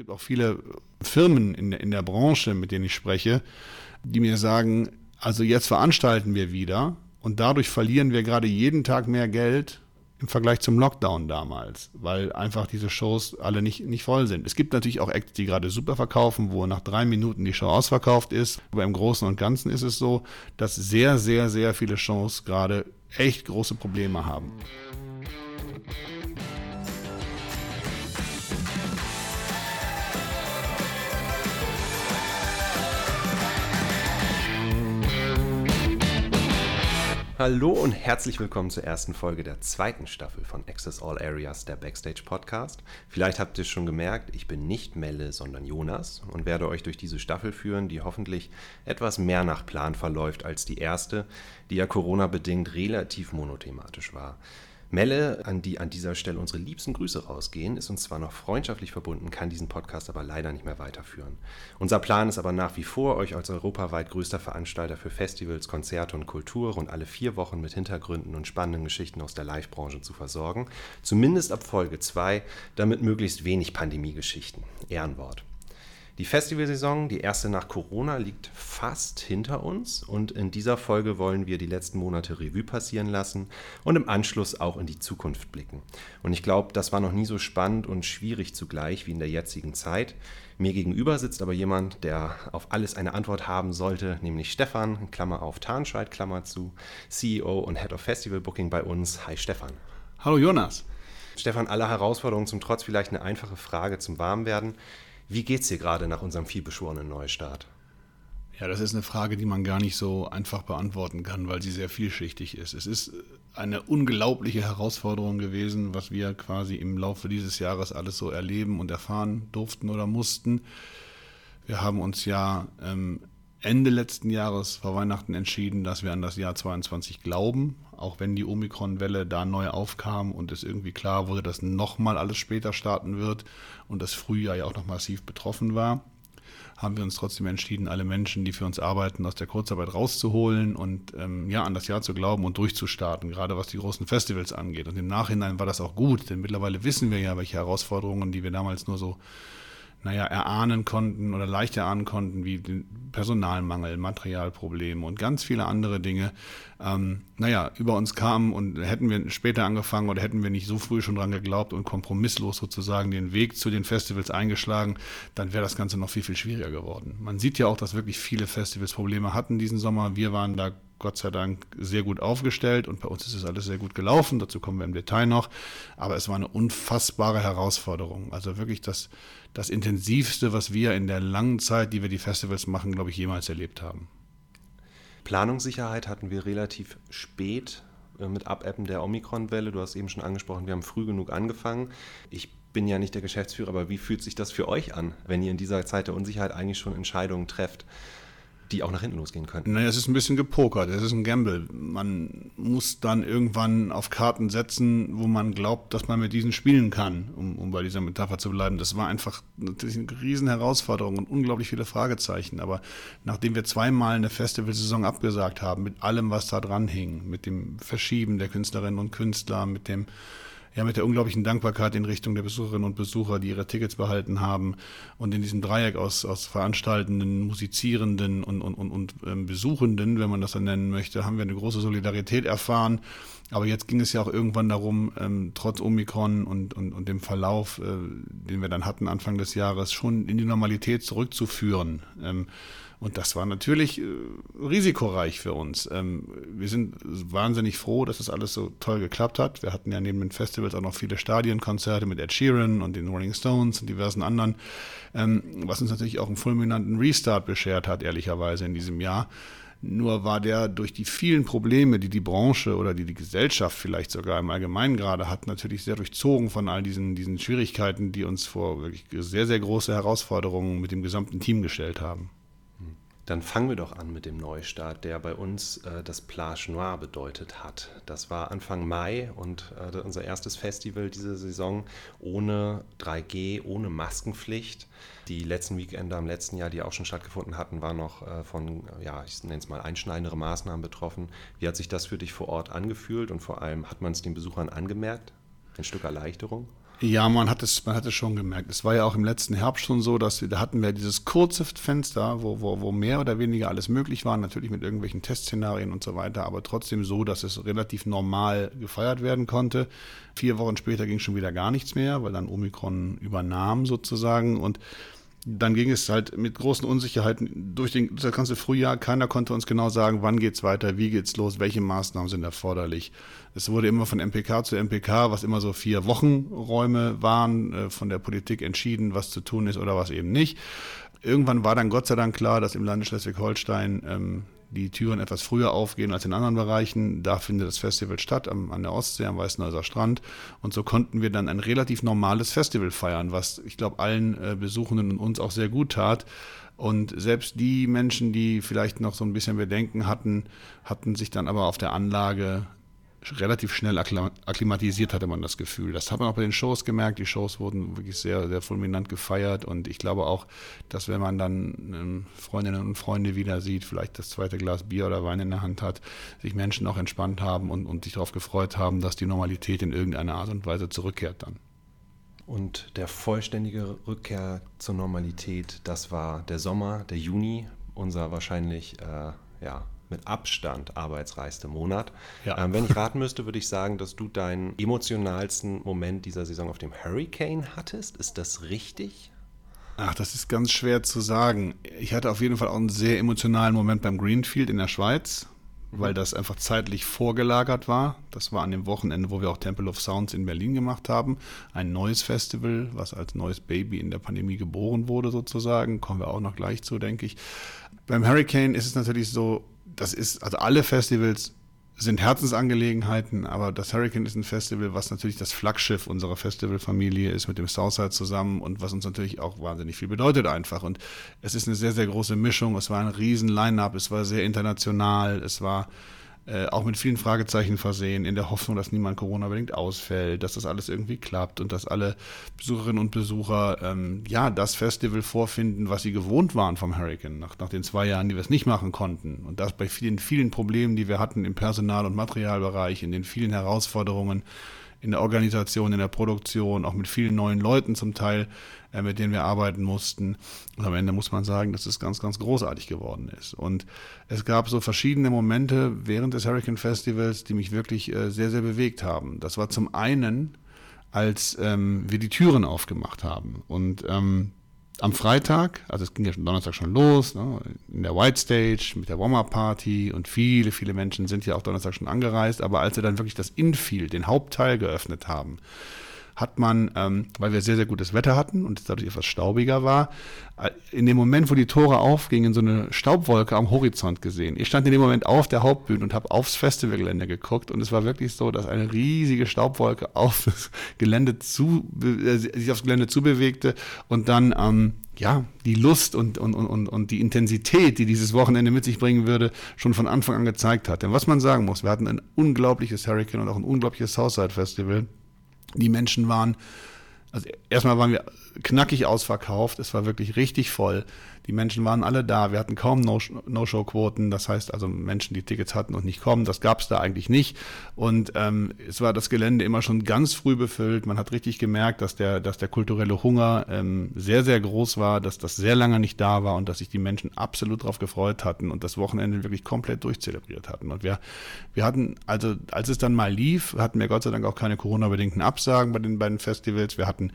gibt auch viele Firmen in der, in der Branche, mit denen ich spreche, die mir sagen, also jetzt veranstalten wir wieder und dadurch verlieren wir gerade jeden Tag mehr Geld im Vergleich zum Lockdown damals, weil einfach diese Shows alle nicht, nicht voll sind. Es gibt natürlich auch Acts, die gerade super verkaufen, wo nach drei Minuten die Show ausverkauft ist. Aber im Großen und Ganzen ist es so, dass sehr, sehr, sehr viele Shows gerade echt große Probleme haben. Hallo und herzlich willkommen zur ersten Folge der zweiten Staffel von Access All Areas, der Backstage Podcast. Vielleicht habt ihr es schon gemerkt, ich bin nicht Melle, sondern Jonas und werde euch durch diese Staffel führen, die hoffentlich etwas mehr nach Plan verläuft als die erste, die ja Corona-bedingt relativ monothematisch war. Melle, an die an dieser Stelle unsere liebsten Grüße rausgehen, ist uns zwar noch freundschaftlich verbunden, kann diesen Podcast aber leider nicht mehr weiterführen. Unser Plan ist aber nach wie vor, euch als europaweit größter Veranstalter für Festivals, Konzerte und Kultur rund alle vier Wochen mit Hintergründen und spannenden Geschichten aus der Live-Branche zu versorgen. Zumindest ab Folge 2, damit möglichst wenig Pandemie-Geschichten. Ehrenwort. Die Festivalsaison, die erste nach Corona, liegt fast hinter uns und in dieser Folge wollen wir die letzten Monate Revue passieren lassen und im Anschluss auch in die Zukunft blicken. Und ich glaube, das war noch nie so spannend und schwierig zugleich wie in der jetzigen Zeit. Mir gegenüber sitzt aber jemand, der auf alles eine Antwort haben sollte, nämlich Stefan, Klammer auf Tarnscheid, Klammer zu, CEO und Head of Festival Booking bei uns. Hi Stefan. Hallo Jonas. Stefan, aller Herausforderungen zum Trotz vielleicht eine einfache Frage zum Warmwerden. Wie geht's dir gerade nach unserem vielbeschworenen Neustart? Ja, das ist eine Frage, die man gar nicht so einfach beantworten kann, weil sie sehr vielschichtig ist. Es ist eine unglaubliche Herausforderung gewesen, was wir quasi im Laufe dieses Jahres alles so erleben und erfahren durften oder mussten. Wir haben uns ja ähm, Ende letzten Jahres vor Weihnachten entschieden, dass wir an das Jahr 22 glauben, auch wenn die Omikron-Welle da neu aufkam und es irgendwie klar wurde, dass nochmal alles später starten wird und das Frühjahr ja auch noch massiv betroffen war, haben wir uns trotzdem entschieden, alle Menschen, die für uns arbeiten, aus der Kurzarbeit rauszuholen und ähm, ja, an das Jahr zu glauben und durchzustarten, gerade was die großen Festivals angeht. Und im Nachhinein war das auch gut, denn mittlerweile wissen wir ja, welche Herausforderungen, die wir damals nur so naja, erahnen konnten oder leicht erahnen konnten, wie den Personalmangel, Materialprobleme und ganz viele andere Dinge, ähm, naja, über uns kamen und hätten wir später angefangen oder hätten wir nicht so früh schon dran geglaubt und kompromisslos sozusagen den Weg zu den Festivals eingeschlagen, dann wäre das Ganze noch viel, viel schwieriger geworden. Man sieht ja auch, dass wirklich viele Festivals Probleme hatten diesen Sommer. Wir waren da Gott sei Dank sehr gut aufgestellt und bei uns ist es alles sehr gut gelaufen. Dazu kommen wir im Detail noch. Aber es war eine unfassbare Herausforderung. Also wirklich das, das Intensivste, was wir in der langen Zeit, die wir die Festivals machen, glaube ich, jemals erlebt haben. Planungssicherheit hatten wir relativ spät äh, mit Abebben der Omikron-Welle. Du hast eben schon angesprochen, wir haben früh genug angefangen. Ich bin ja nicht der Geschäftsführer, aber wie fühlt sich das für euch an, wenn ihr in dieser Zeit der Unsicherheit eigentlich schon Entscheidungen trefft? Die auch nach hinten losgehen könnten. Naja, es ist ein bisschen gepokert, es ist ein Gamble. Man muss dann irgendwann auf Karten setzen, wo man glaubt, dass man mit diesen spielen kann, um, um bei dieser Metapher zu bleiben. Das war einfach natürlich eine riesen Herausforderung und unglaublich viele Fragezeichen. Aber nachdem wir zweimal eine Festivalsaison abgesagt haben, mit allem, was da dran hing, mit dem Verschieben der Künstlerinnen und Künstler, mit dem ja mit der unglaublichen Dankbarkeit in Richtung der Besucherinnen und Besucher, die ihre Tickets behalten haben und in diesem Dreieck aus, aus Veranstaltenden, Musizierenden und, und, und, und ähm, Besuchenden, wenn man das dann nennen möchte, haben wir eine große Solidarität erfahren. Aber jetzt ging es ja auch irgendwann darum, ähm, trotz Omikron und, und, und dem Verlauf, äh, den wir dann hatten Anfang des Jahres, schon in die Normalität zurückzuführen. Ähm, und das war natürlich äh, risikoreich für uns. Ähm, wir sind wahnsinnig froh, dass das alles so toll geklappt hat. Wir hatten ja neben den Festivals auch noch viele Stadienkonzerte mit Ed Sheeran und den Rolling Stones und diversen anderen, ähm, was uns natürlich auch einen fulminanten Restart beschert hat, ehrlicherweise in diesem Jahr. Nur war der durch die vielen Probleme, die die Branche oder die die Gesellschaft vielleicht sogar im Allgemeinen gerade hat, natürlich sehr durchzogen von all diesen, diesen Schwierigkeiten, die uns vor wirklich sehr, sehr große Herausforderungen mit dem gesamten Team gestellt haben. Dann fangen wir doch an mit dem Neustart, der bei uns äh, das Plage Noir bedeutet hat. Das war Anfang Mai und äh, unser erstes Festival diese Saison ohne 3G, ohne Maskenpflicht. Die letzten Weekender im letzten Jahr, die auch schon stattgefunden hatten, waren noch äh, von, ja, ich nenne es mal einschneidendere Maßnahmen betroffen. Wie hat sich das für dich vor Ort angefühlt und vor allem hat man es den Besuchern angemerkt? Ein Stück Erleichterung? Ja, man hat es, man hat es schon gemerkt. Es war ja auch im letzten Herbst schon so, dass wir, da hatten wir dieses kurze Fenster, wo, wo, wo mehr oder weniger alles möglich war, natürlich mit irgendwelchen Testszenarien und so weiter, aber trotzdem so, dass es relativ normal gefeiert werden konnte. Vier Wochen später ging schon wieder gar nichts mehr, weil dann Omikron übernahm sozusagen und dann ging es halt mit großen Unsicherheiten durch, den, durch das ganze Frühjahr. Keiner konnte uns genau sagen, wann geht es weiter, wie geht es los, welche Maßnahmen sind erforderlich. Es wurde immer von MPK zu MPK, was immer so vier Wochenräume waren, äh, von der Politik entschieden, was zu tun ist oder was eben nicht. Irgendwann war dann Gott sei Dank klar, dass im Lande Schleswig-Holstein ähm, die Türen etwas früher aufgehen als in anderen Bereichen. Da findet das Festival statt, am, an der Ostsee, am Weißenhäuser Strand. Und so konnten wir dann ein relativ normales Festival feiern, was ich glaube allen äh, Besuchenden und uns auch sehr gut tat. Und selbst die Menschen, die vielleicht noch so ein bisschen Bedenken hatten, hatten sich dann aber auf der Anlage relativ schnell akklimatisiert, hatte man das Gefühl. Das hat man auch bei den Shows gemerkt. Die Shows wurden wirklich sehr, sehr fulminant gefeiert. Und ich glaube auch, dass wenn man dann ähm, Freundinnen und Freunde wieder sieht, vielleicht das zweite Glas Bier oder Wein in der Hand hat, sich Menschen auch entspannt haben und, und sich darauf gefreut haben, dass die Normalität in irgendeiner Art und Weise zurückkehrt dann. Und der vollständige Rückkehr zur Normalität, das war der Sommer, der Juni, unser wahrscheinlich äh, ja, mit Abstand arbeitsreichste Monat. Ja. Ähm, wenn ich raten müsste, würde ich sagen, dass du deinen emotionalsten Moment dieser Saison auf dem Hurricane hattest. Ist das richtig? Ach, das ist ganz schwer zu sagen. Ich hatte auf jeden Fall auch einen sehr emotionalen Moment beim Greenfield in der Schweiz, weil das einfach zeitlich vorgelagert war. Das war an dem Wochenende, wo wir auch Temple of Sounds in Berlin gemacht haben. Ein neues Festival, was als neues Baby in der Pandemie geboren wurde, sozusagen. Kommen wir auch noch gleich zu, denke ich. Beim Hurricane ist es natürlich so, das ist, also alle Festivals sind Herzensangelegenheiten, aber das Hurricane ist ein Festival, was natürlich das Flaggschiff unserer Festivalfamilie ist mit dem Southside zusammen und was uns natürlich auch wahnsinnig viel bedeutet einfach. Und es ist eine sehr, sehr große Mischung. Es war ein riesen Line-up, es war sehr international, es war äh, auch mit vielen Fragezeichen versehen, in der Hoffnung, dass niemand Corona-bedingt ausfällt, dass das alles irgendwie klappt und dass alle Besucherinnen und Besucher ähm, ja das Festival vorfinden, was sie gewohnt waren vom Hurricane, nach, nach den zwei Jahren, die wir es nicht machen konnten. Und das bei vielen, vielen Problemen, die wir hatten im Personal- und Materialbereich, in den vielen Herausforderungen in der Organisation, in der Produktion, auch mit vielen neuen Leuten zum Teil, äh, mit denen wir arbeiten mussten. Und am Ende muss man sagen, dass es ganz, ganz großartig geworden ist. Und es gab so verschiedene Momente während des Hurricane Festivals, die mich wirklich äh, sehr, sehr bewegt haben. Das war zum einen, als ähm, wir die Türen aufgemacht haben. Und ähm, am Freitag, also es ging ja schon Donnerstag schon los, ne, in der White Stage mit der Warm-Up-Party und viele, viele Menschen sind ja auch Donnerstag schon angereist, aber als wir dann wirklich das Infield, den Hauptteil geöffnet haben, hat man, ähm, weil wir sehr, sehr gutes Wetter hatten und es dadurch etwas staubiger war, äh, in dem Moment, wo die Tore aufgingen, so eine Staubwolke am Horizont gesehen. Ich stand in dem Moment auf der Hauptbühne und habe aufs Festivalgelände geguckt und es war wirklich so, dass eine riesige Staubwolke auf das Gelände zu, äh, sich aufs Gelände zubewegte und dann ähm, ja, die Lust und, und, und, und die Intensität, die dieses Wochenende mit sich bringen würde, schon von Anfang an gezeigt hat. Denn was man sagen muss, wir hatten ein unglaubliches Hurricane und auch ein unglaubliches Southside Festival. Die Menschen waren, also erstmal waren wir knackig ausverkauft, es war wirklich richtig voll. Die Menschen waren alle da. Wir hatten kaum No-Show-Quoten. Das heißt also Menschen, die Tickets hatten und nicht kommen. Das gab es da eigentlich nicht. Und ähm, es war das Gelände immer schon ganz früh befüllt. Man hat richtig gemerkt, dass der, dass der kulturelle Hunger ähm, sehr, sehr groß war, dass das sehr lange nicht da war und dass sich die Menschen absolut darauf gefreut hatten und das Wochenende wirklich komplett durchzelebriert hatten. Und wir, wir hatten, also als es dann mal lief, hatten wir Gott sei Dank auch keine Corona-bedingten Absagen bei den beiden Festivals. Wir hatten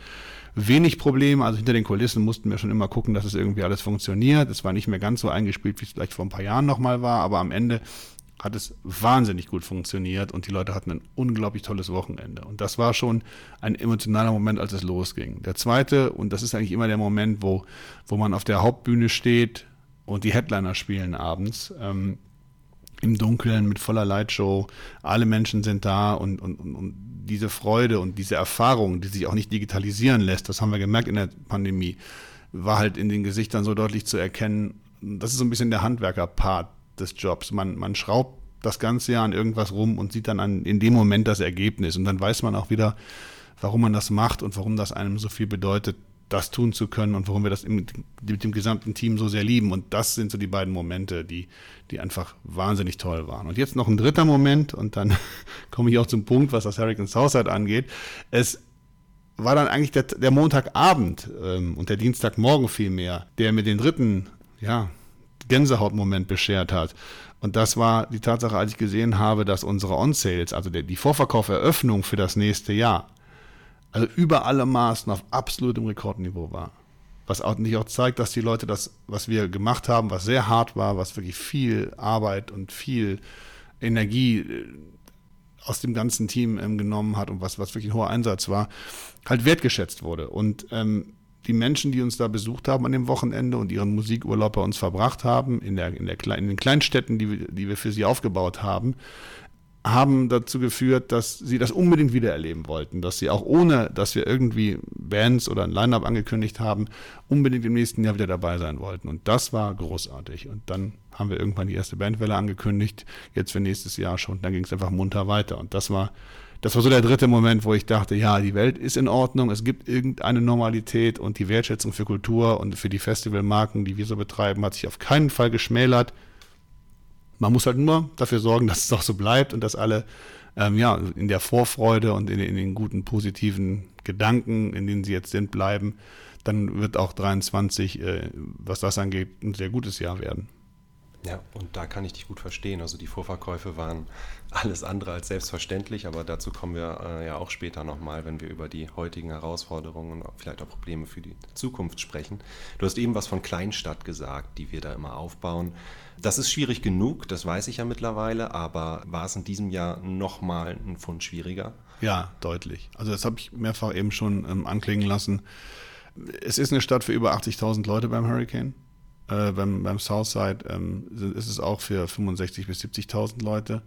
wenig Probleme. Also hinter den Kulissen mussten wir schon immer gucken, dass es irgendwie alles funktioniert. Es war nicht mehr ganz so eingespielt, wie es vielleicht vor ein paar Jahren nochmal war, aber am Ende hat es wahnsinnig gut funktioniert und die Leute hatten ein unglaublich tolles Wochenende. Und das war schon ein emotionaler Moment, als es losging. Der zweite, und das ist eigentlich immer der Moment, wo, wo man auf der Hauptbühne steht und die Headliner spielen abends. Ähm, im Dunkeln mit voller Lightshow. Alle Menschen sind da und, und, und diese Freude und diese Erfahrung, die sich auch nicht digitalisieren lässt, das haben wir gemerkt in der Pandemie, war halt in den Gesichtern so deutlich zu erkennen. Das ist so ein bisschen der Handwerker-Part des Jobs. Man, man schraubt das ganze Jahr an irgendwas rum und sieht dann an, in dem Moment das Ergebnis. Und dann weiß man auch wieder, warum man das macht und warum das einem so viel bedeutet, das tun zu können und warum wir das im, mit dem gesamten Team so sehr lieben. Und das sind so die beiden Momente, die, die einfach wahnsinnig toll waren. Und jetzt noch ein dritter Moment und dann komme ich auch zum Punkt, was das Hurricane Southside angeht. Es war dann eigentlich der, der Montagabend ähm, und der Dienstagmorgen vielmehr, der mir den dritten, ja, Gänsehautmoment beschert hat. Und das war die Tatsache, als ich gesehen habe, dass unsere On-Sales, also der, die Vorverkauferöffnung für das nächste Jahr, also über alle Maßen auf absolutem Rekordniveau war. Was auch nicht auch zeigt, dass die Leute das, was wir gemacht haben, was sehr hart war, was wirklich viel Arbeit und viel Energie äh, aus dem ganzen Team ähm, genommen hat und was, was wirklich ein hoher Einsatz war, halt wertgeschätzt wurde. Und ähm, die Menschen, die uns da besucht haben an dem Wochenende und ihren Musikurlaub bei uns verbracht haben, in, der, in, der, in den Kleinstädten, die, die wir für sie aufgebaut haben, haben dazu geführt, dass sie das unbedingt wieder erleben wollten, dass sie auch ohne, dass wir irgendwie Bands oder ein Line-up angekündigt haben, unbedingt im nächsten Jahr wieder dabei sein wollten. Und das war großartig. Und dann haben wir irgendwann die erste Bandwelle angekündigt, jetzt für nächstes Jahr schon. Dann ging es einfach munter weiter. Und das war, das war so der dritte Moment, wo ich dachte, ja, die Welt ist in Ordnung, es gibt irgendeine Normalität und die Wertschätzung für Kultur und für die Festivalmarken, die wir so betreiben, hat sich auf keinen Fall geschmälert. Man muss halt nur dafür sorgen, dass es auch so bleibt und dass alle ähm, ja, in der Vorfreude und in, in, den guten, positiven Gedanken, in denen sie jetzt sind, bleiben. Dann wird auch 23, äh, was das angeht, ein sehr gutes Jahr werden. Ja, und da kann ich dich gut verstehen. Also die Vorverkäufe waren alles andere als selbstverständlich, aber dazu kommen wir äh, ja auch später nochmal, wenn wir über die heutigen Herausforderungen und vielleicht auch Probleme für die Zukunft sprechen. Du hast eben was von Kleinstadt gesagt, die wir da immer aufbauen. Das ist schwierig genug, das weiß ich ja mittlerweile, aber war es in diesem Jahr nochmal ein Pfund schwieriger? Ja, deutlich. Also das habe ich mehrfach eben schon ähm, anklingen lassen. Es ist eine Stadt für über 80.000 Leute beim Hurricane. Äh, beim, beim Southside ähm, ist es auch für 65.000 bis 70.000 Leute.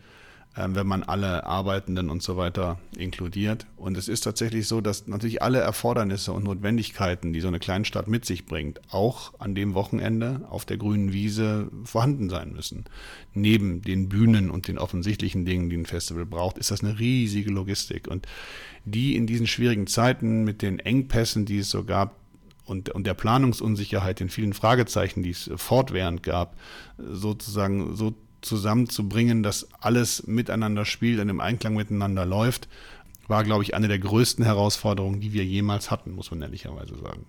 Ähm, wenn man alle Arbeitenden und so weiter inkludiert. Und es ist tatsächlich so, dass natürlich alle Erfordernisse und Notwendigkeiten, die so eine Kleinstadt mit sich bringt, auch an dem Wochenende auf der grünen Wiese vorhanden sein müssen. Neben den Bühnen und den offensichtlichen Dingen, die ein Festival braucht, ist das eine riesige Logistik. Und die in diesen schwierigen Zeiten mit den Engpässen, die es so gab, und, und der Planungsunsicherheit, den vielen Fragezeichen, die es fortwährend gab, sozusagen so zusammenzubringen, dass alles miteinander spielt und im Einklang miteinander läuft, war, glaube ich, eine der größten Herausforderungen, die wir jemals hatten, muss man ehrlicherweise sagen.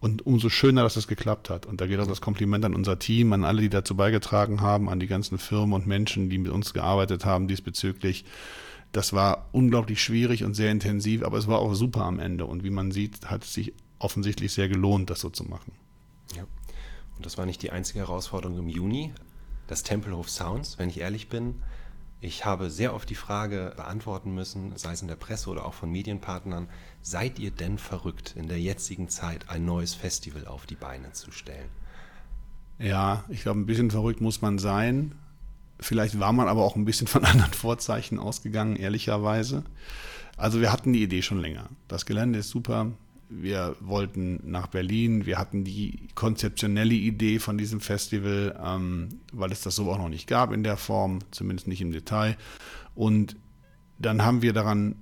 Und umso schöner, dass es geklappt hat. Und da geht auch das Kompliment an unser Team, an alle, die dazu beigetragen haben, an die ganzen Firmen und Menschen, die mit uns gearbeitet haben diesbezüglich. Das war unglaublich schwierig und sehr intensiv, aber es war auch super am Ende. Und wie man sieht, hat es sich offensichtlich sehr gelohnt, das so zu machen. Ja. Und das war nicht die einzige Herausforderung im Juni das Tempelhof Sounds, wenn ich ehrlich bin. Ich habe sehr oft die Frage beantworten müssen, sei es in der Presse oder auch von Medienpartnern, seid ihr denn verrückt, in der jetzigen Zeit ein neues Festival auf die Beine zu stellen? Ja, ich glaube, ein bisschen verrückt muss man sein. Vielleicht war man aber auch ein bisschen von anderen Vorzeichen ausgegangen, ehrlicherweise. Also wir hatten die Idee schon länger. Das Gelände ist super, wir wollten nach Berlin, wir hatten die konzeptionelle Idee von diesem Festival, ähm, weil es das so auch noch nicht gab in der Form, zumindest nicht im Detail. Und dann haben wir daran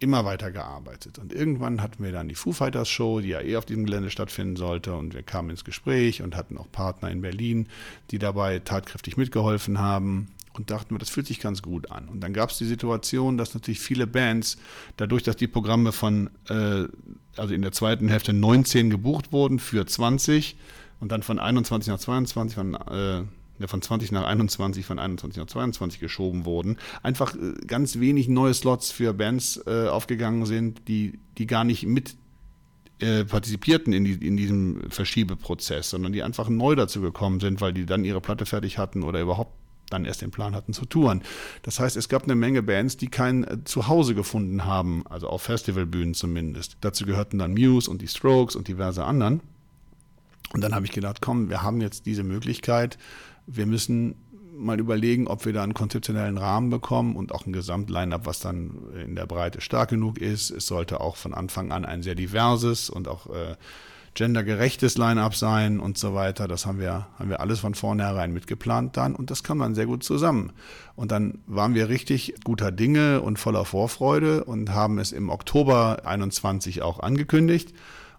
immer weiter gearbeitet. Und irgendwann hatten wir dann die Foo Fighters Show, die ja eh auf diesem Gelände stattfinden sollte. Und wir kamen ins Gespräch und hatten auch Partner in Berlin, die dabei tatkräftig mitgeholfen haben und dachten wir, das fühlt sich ganz gut an. Und dann gab es die Situation, dass natürlich viele Bands, dadurch, dass die Programme von, äh, also in der zweiten Hälfte 19 gebucht wurden für 20 und dann von 21 nach 22, von, äh, von 20 nach 21, von 21 nach 22 geschoben wurden, einfach äh, ganz wenig neue Slots für Bands äh, aufgegangen sind, die, die gar nicht mit äh, partizipierten in, die, in diesem Verschiebeprozess, sondern die einfach neu dazu gekommen sind, weil die dann ihre Platte fertig hatten oder überhaupt dann erst den Plan hatten zu touren. Das heißt, es gab eine Menge Bands, die kein äh, Zuhause gefunden haben, also auf Festivalbühnen zumindest. Dazu gehörten dann Muse und die Strokes und diverse anderen. Und dann habe ich gedacht, komm, wir haben jetzt diese Möglichkeit, wir müssen mal überlegen, ob wir da einen konzeptionellen Rahmen bekommen und auch ein Gesamtline-up, was dann in der Breite stark genug ist. Es sollte auch von Anfang an ein sehr diverses und auch äh, gendergerechtes Line-up sein und so weiter. Das haben wir, haben wir alles von vornherein mitgeplant dann und das kam dann sehr gut zusammen. Und dann waren wir richtig guter Dinge und voller Vorfreude und haben es im Oktober 21 auch angekündigt.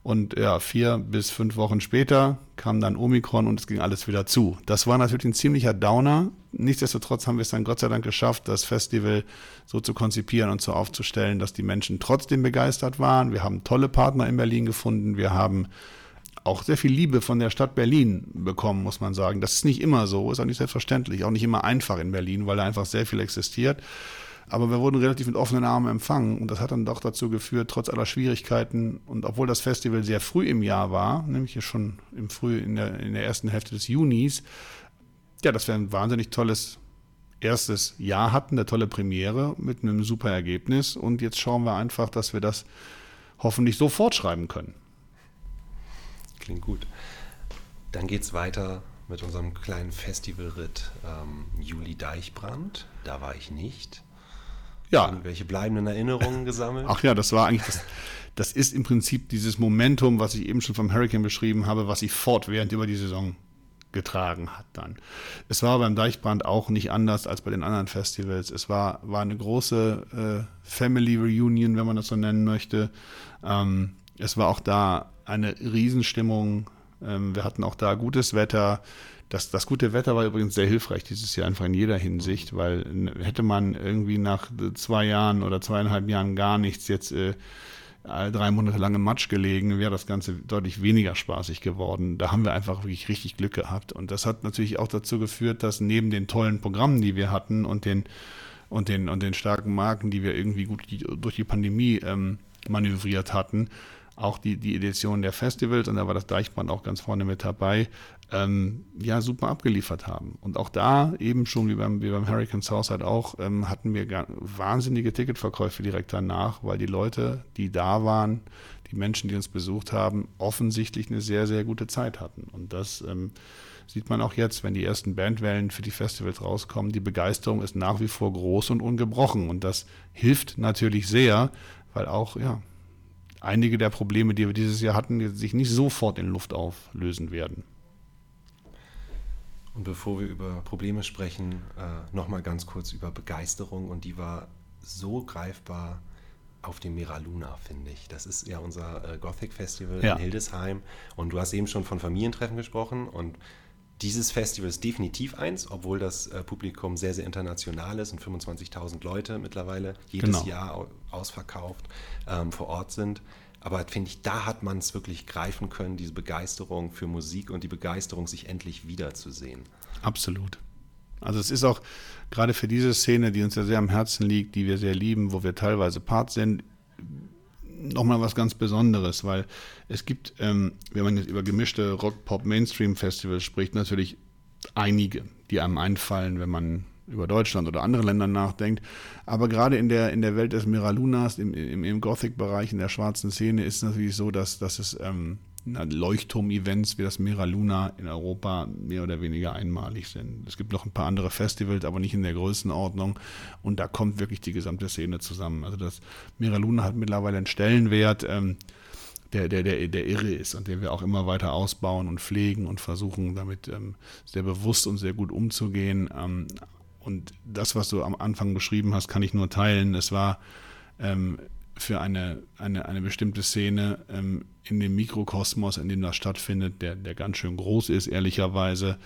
Und ja, vier bis fünf Wochen später kam dann Omikron und es ging alles wieder zu. Das war natürlich ein ziemlicher Downer. Nichtsdestotrotz haben wir es dann Gott sei Dank geschafft, das Festival so zu konzipieren und so aufzustellen, dass die Menschen trotzdem begeistert waren. Wir haben tolle Partner in Berlin gefunden. Wir haben auch sehr viel Liebe von der Stadt Berlin bekommen, muss man sagen. Das ist nicht immer so, ist auch nicht selbstverständlich, auch nicht immer einfach in Berlin, weil da einfach sehr viel existiert. Aber wir wurden relativ mit offenen Armen empfangen und das hat dann doch dazu geführt, trotz aller Schwierigkeiten und obwohl das Festival sehr früh im Jahr war, nämlich schon im früh in der, in der ersten Hälfte des Junis, ja, dass wir ein wahnsinnig tolles erstes Jahr hatten, eine tolle Premiere mit einem super Ergebnis und jetzt schauen wir einfach, dass wir das hoffentlich so fortschreiben können. Klingt gut. Dann geht es weiter mit unserem kleinen Festivalritt ähm, Juli Deichbrand. Da war ich nicht. Ja. Irgendwelche bleibenden Erinnerungen gesammelt? Ach ja, das war eigentlich das. Das ist im Prinzip dieses Momentum, was ich eben schon vom Hurricane beschrieben habe, was sich fortwährend über die Saison getragen hat dann. Es war beim Deichbrand auch nicht anders als bei den anderen Festivals. Es war, war eine große äh, Family Reunion, wenn man das so nennen möchte. Ähm, es war auch da eine Riesenstimmung. Ähm, wir hatten auch da gutes Wetter. Das, das gute Wetter war übrigens sehr hilfreich dieses Jahr, einfach in jeder Hinsicht, weil hätte man irgendwie nach zwei Jahren oder zweieinhalb Jahren gar nichts jetzt äh, drei Monate lang im Matsch gelegen, wäre das Ganze deutlich weniger spaßig geworden. Da haben wir einfach wirklich richtig Glück gehabt. Und das hat natürlich auch dazu geführt, dass neben den tollen Programmen, die wir hatten und den, und den, und den starken Marken, die wir irgendwie gut durch die Pandemie ähm, manövriert hatten, auch die, die Edition der Festivals, und da war das Deichbrand auch ganz vorne mit dabei, ähm, ja, super abgeliefert haben. Und auch da, eben schon wie beim, wie beim Hurricane Southside auch, ähm, hatten wir wahnsinnige Ticketverkäufe direkt danach, weil die Leute, die da waren, die Menschen, die uns besucht haben, offensichtlich eine sehr, sehr gute Zeit hatten. Und das ähm, sieht man auch jetzt, wenn die ersten Bandwellen für die Festivals rauskommen. Die Begeisterung ist nach wie vor groß und ungebrochen. Und das hilft natürlich sehr, weil auch, ja, einige der Probleme, die wir dieses Jahr hatten, sich nicht sofort in Luft auflösen werden. Und bevor wir über Probleme sprechen, äh, nochmal ganz kurz über Begeisterung. Und die war so greifbar auf dem Mira Luna, finde ich. Das ist ja unser äh, Gothic Festival ja. in Hildesheim. Und du hast eben schon von Familientreffen gesprochen. Und dieses Festival ist definitiv eins, obwohl das äh, Publikum sehr, sehr international ist und 25.000 Leute mittlerweile jedes genau. Jahr ausverkauft ähm, vor Ort sind. Aber finde ich, da hat man es wirklich greifen können, diese Begeisterung für Musik und die Begeisterung, sich endlich wiederzusehen. Absolut. Also es ist auch gerade für diese Szene, die uns ja sehr am Herzen liegt, die wir sehr lieben, wo wir teilweise Part sind, nochmal was ganz Besonderes, weil es gibt, ähm, wenn man jetzt über gemischte Rock-Pop-Mainstream-Festivals spricht, natürlich einige, die einem einfallen, wenn man über Deutschland oder andere Länder nachdenkt. Aber gerade in der, in der Welt des Miralunas, im, im, im Gothic-Bereich, in der schwarzen Szene, ist es natürlich so, dass, dass es ähm, Leuchtturm-Events wie das Mira Luna in Europa mehr oder weniger einmalig sind. Es gibt noch ein paar andere Festivals, aber nicht in der Größenordnung. Und da kommt wirklich die gesamte Szene zusammen. Also das Mira Luna hat mittlerweile einen Stellenwert, ähm, der, der, der, der irre ist und den wir auch immer weiter ausbauen und pflegen und versuchen damit ähm, sehr bewusst und sehr gut umzugehen. Ähm, und das, was du am Anfang beschrieben hast, kann ich nur teilen. Es war ähm, für eine, eine, eine bestimmte Szene ähm, in dem Mikrokosmos, in dem das stattfindet, der, der ganz schön groß ist, ehrlicherweise.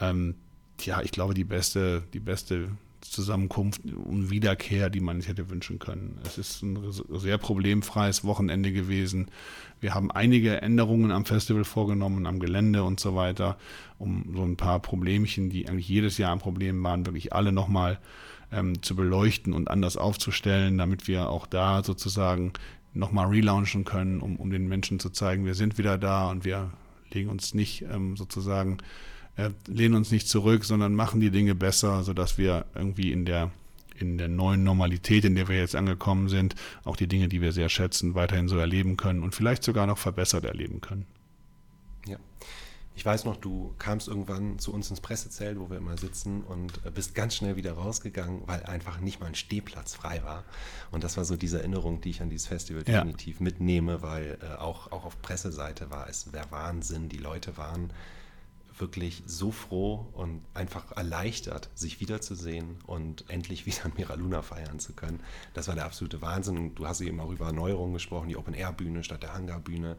Ähm, ja, ich glaube, die beste, die beste Zusammenkunft und Wiederkehr, die man sich hätte wünschen können. Es ist ein sehr problemfreies Wochenende gewesen. Wir haben einige Änderungen am Festival vorgenommen, am Gelände und so weiter, um so ein paar Problemchen, die eigentlich jedes Jahr ein Problem waren, wirklich alle nochmal ähm, zu beleuchten und anders aufzustellen, damit wir auch da sozusagen nochmal relaunchen können, um, um den Menschen zu zeigen, wir sind wieder da und wir legen uns nicht ähm, sozusagen, äh, lehnen uns nicht zurück, sondern machen die Dinge besser, sodass wir irgendwie in der in der neuen Normalität, in der wir jetzt angekommen sind, auch die Dinge, die wir sehr schätzen, weiterhin so erleben können und vielleicht sogar noch verbessert erleben können. Ja. Ich weiß noch, du kamst irgendwann zu uns ins Pressezelt, wo wir immer sitzen und äh, bist ganz schnell wieder rausgegangen, weil einfach nicht mal ein Stehplatz frei war. Und das war so diese Erinnerung, die ich an dieses Festival ja. definitiv mitnehme, weil äh, auch, auch auf Presseseite war es der Wahnsinn. Die Leute waren wirklich so froh und einfach erleichtert, sich wiederzusehen und endlich wieder an Mira Luna feiern zu können. Das war der absolute Wahnsinn. Und du hast eben auch über Erneuerungen gesprochen, die Open-Air-Bühne statt der Hangar-Bühne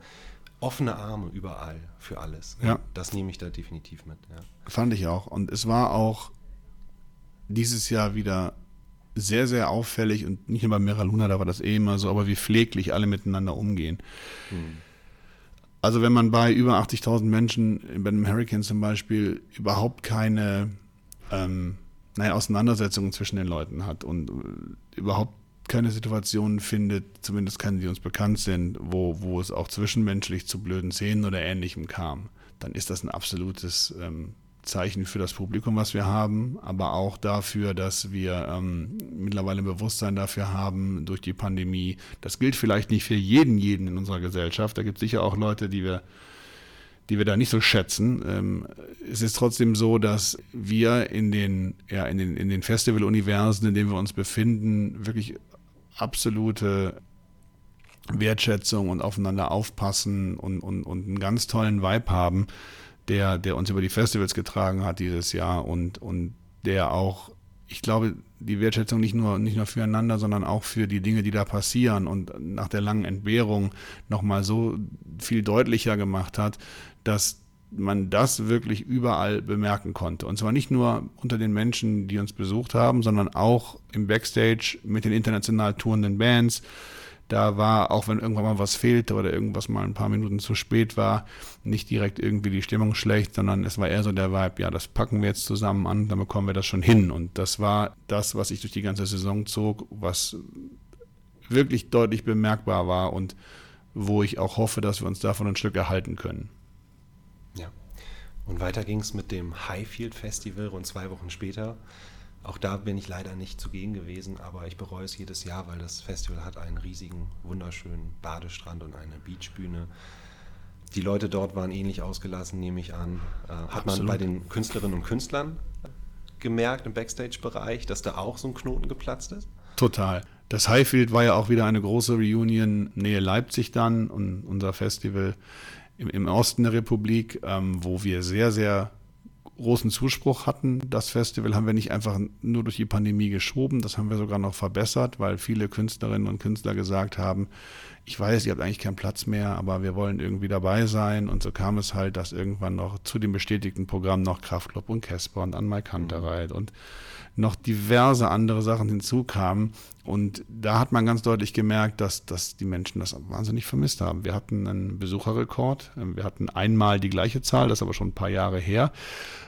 offene Arme überall für alles. Ja. Das nehme ich da definitiv mit. Ja. Fand ich auch. Und es war auch dieses Jahr wieder sehr, sehr auffällig und nicht nur bei Mira Luna, da war das eh immer so, aber wie pfleglich alle miteinander umgehen. Hm. Also wenn man bei über 80.000 Menschen, bei einem Hurricane zum Beispiel, überhaupt keine ähm, naja, Auseinandersetzungen zwischen den Leuten hat und äh, überhaupt keine Situationen findet, zumindest keine, die uns bekannt sind, wo, wo es auch zwischenmenschlich zu blöden Szenen oder Ähnlichem kam, dann ist das ein absolutes ähm, Zeichen für das Publikum, was wir haben, aber auch dafür, dass wir ähm, mittlerweile ein Bewusstsein dafür haben durch die Pandemie. Das gilt vielleicht nicht für jeden, jeden in unserer Gesellschaft. Da gibt es sicher auch Leute, die wir, die wir da nicht so schätzen. Ähm, es ist trotzdem so, dass wir in den, ja, in den, in den Festival-Universen, in denen wir uns befinden, wirklich absolute Wertschätzung und aufeinander aufpassen und, und, und einen ganz tollen Vibe haben der, der uns über die Festivals getragen hat dieses Jahr und, und der auch, ich glaube, die Wertschätzung nicht nur, nicht nur füreinander, sondern auch für die Dinge, die da passieren und nach der langen Entbehrung nochmal so viel deutlicher gemacht hat, dass man das wirklich überall bemerken konnte. Und zwar nicht nur unter den Menschen, die uns besucht haben, sondern auch im Backstage mit den international tourenden Bands, da war, auch wenn irgendwann mal was fehlte oder irgendwas mal ein paar Minuten zu spät war, nicht direkt irgendwie die Stimmung schlecht, sondern es war eher so der Vibe, ja, das packen wir jetzt zusammen an, dann bekommen wir das schon hin. Und das war das, was ich durch die ganze Saison zog, was wirklich deutlich bemerkbar war und wo ich auch hoffe, dass wir uns davon ein Stück erhalten können. Ja. Und weiter ging es mit dem Highfield Festival rund zwei Wochen später. Auch da bin ich leider nicht zugegen gewesen, aber ich bereue es jedes Jahr, weil das Festival hat einen riesigen, wunderschönen Badestrand und eine Beachbühne. Die Leute dort waren ähnlich ausgelassen, nehme ich an. Äh, hat Absolut. man bei den Künstlerinnen und Künstlern gemerkt im Backstage-Bereich, dass da auch so ein Knoten geplatzt ist? Total. Das Highfield war ja auch wieder eine große Reunion Nähe Leipzig dann und unser Festival im, im Osten der Republik, ähm, wo wir sehr, sehr großen Zuspruch hatten. Das Festival haben wir nicht einfach nur durch die Pandemie geschoben, das haben wir sogar noch verbessert, weil viele Künstlerinnen und Künstler gesagt haben, ich weiß, ihr habt eigentlich keinen Platz mehr, aber wir wollen irgendwie dabei sein. Und so kam es halt, dass irgendwann noch zu dem bestätigten Programm noch Kraftklub und Casper und Anmal Kantereit und noch diverse andere Sachen hinzukamen. Und da hat man ganz deutlich gemerkt, dass, dass die Menschen das wahnsinnig vermisst haben. Wir hatten einen Besucherrekord. Wir hatten einmal die gleiche Zahl, das ist aber schon ein paar Jahre her.